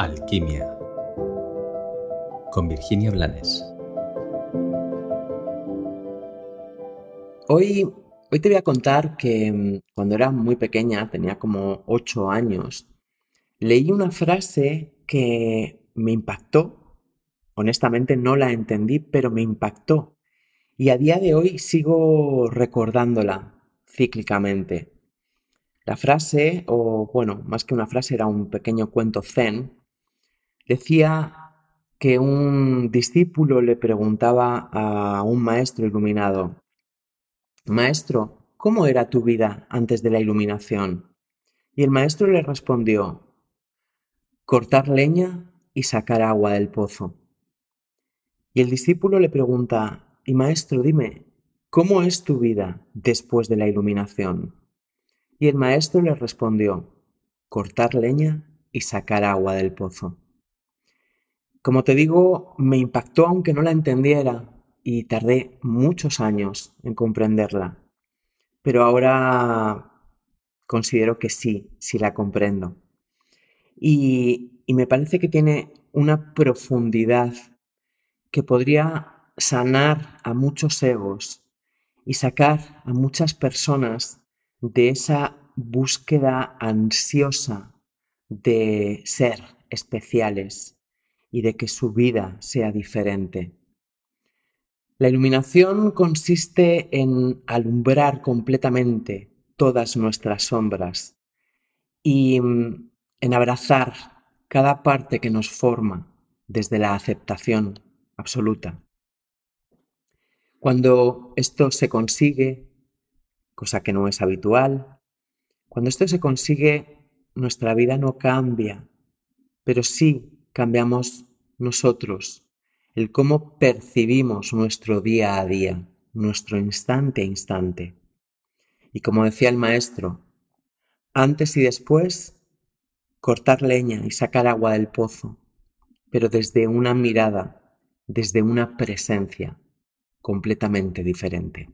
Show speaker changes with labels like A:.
A: Alquimia con Virginia Blanes.
B: Hoy, hoy te voy a contar que mm, cuando era muy pequeña, tenía como 8 años, leí una frase que me impactó. Honestamente no la entendí, pero me impactó. Y a día de hoy sigo recordándola cíclicamente. La frase, o bueno, más que una frase, era un pequeño cuento zen, decía que un discípulo le preguntaba a un maestro iluminado, Maestro, ¿cómo era tu vida antes de la iluminación? Y el maestro le respondió, cortar leña y sacar agua del pozo. Y el discípulo le pregunta, y maestro, dime, ¿cómo es tu vida después de la iluminación? Y el maestro le respondió, cortar leña y sacar agua del pozo. Como te digo, me impactó aunque no la entendiera y tardé muchos años en comprenderla. Pero ahora considero que sí, sí la comprendo. Y, y me parece que tiene una profundidad que podría sanar a muchos egos y sacar a muchas personas de esa búsqueda ansiosa de ser especiales y de que su vida sea diferente. La iluminación consiste en alumbrar completamente todas nuestras sombras y mm, en abrazar cada parte que nos forma desde la aceptación absoluta. Cuando esto se consigue, cosa que no es habitual, cuando esto se consigue, nuestra vida no cambia, pero sí cambiamos nosotros, el cómo percibimos nuestro día a día, nuestro instante a instante. Y como decía el maestro, antes y después, cortar leña y sacar agua del pozo, pero desde una mirada, desde una presencia completamente diferente.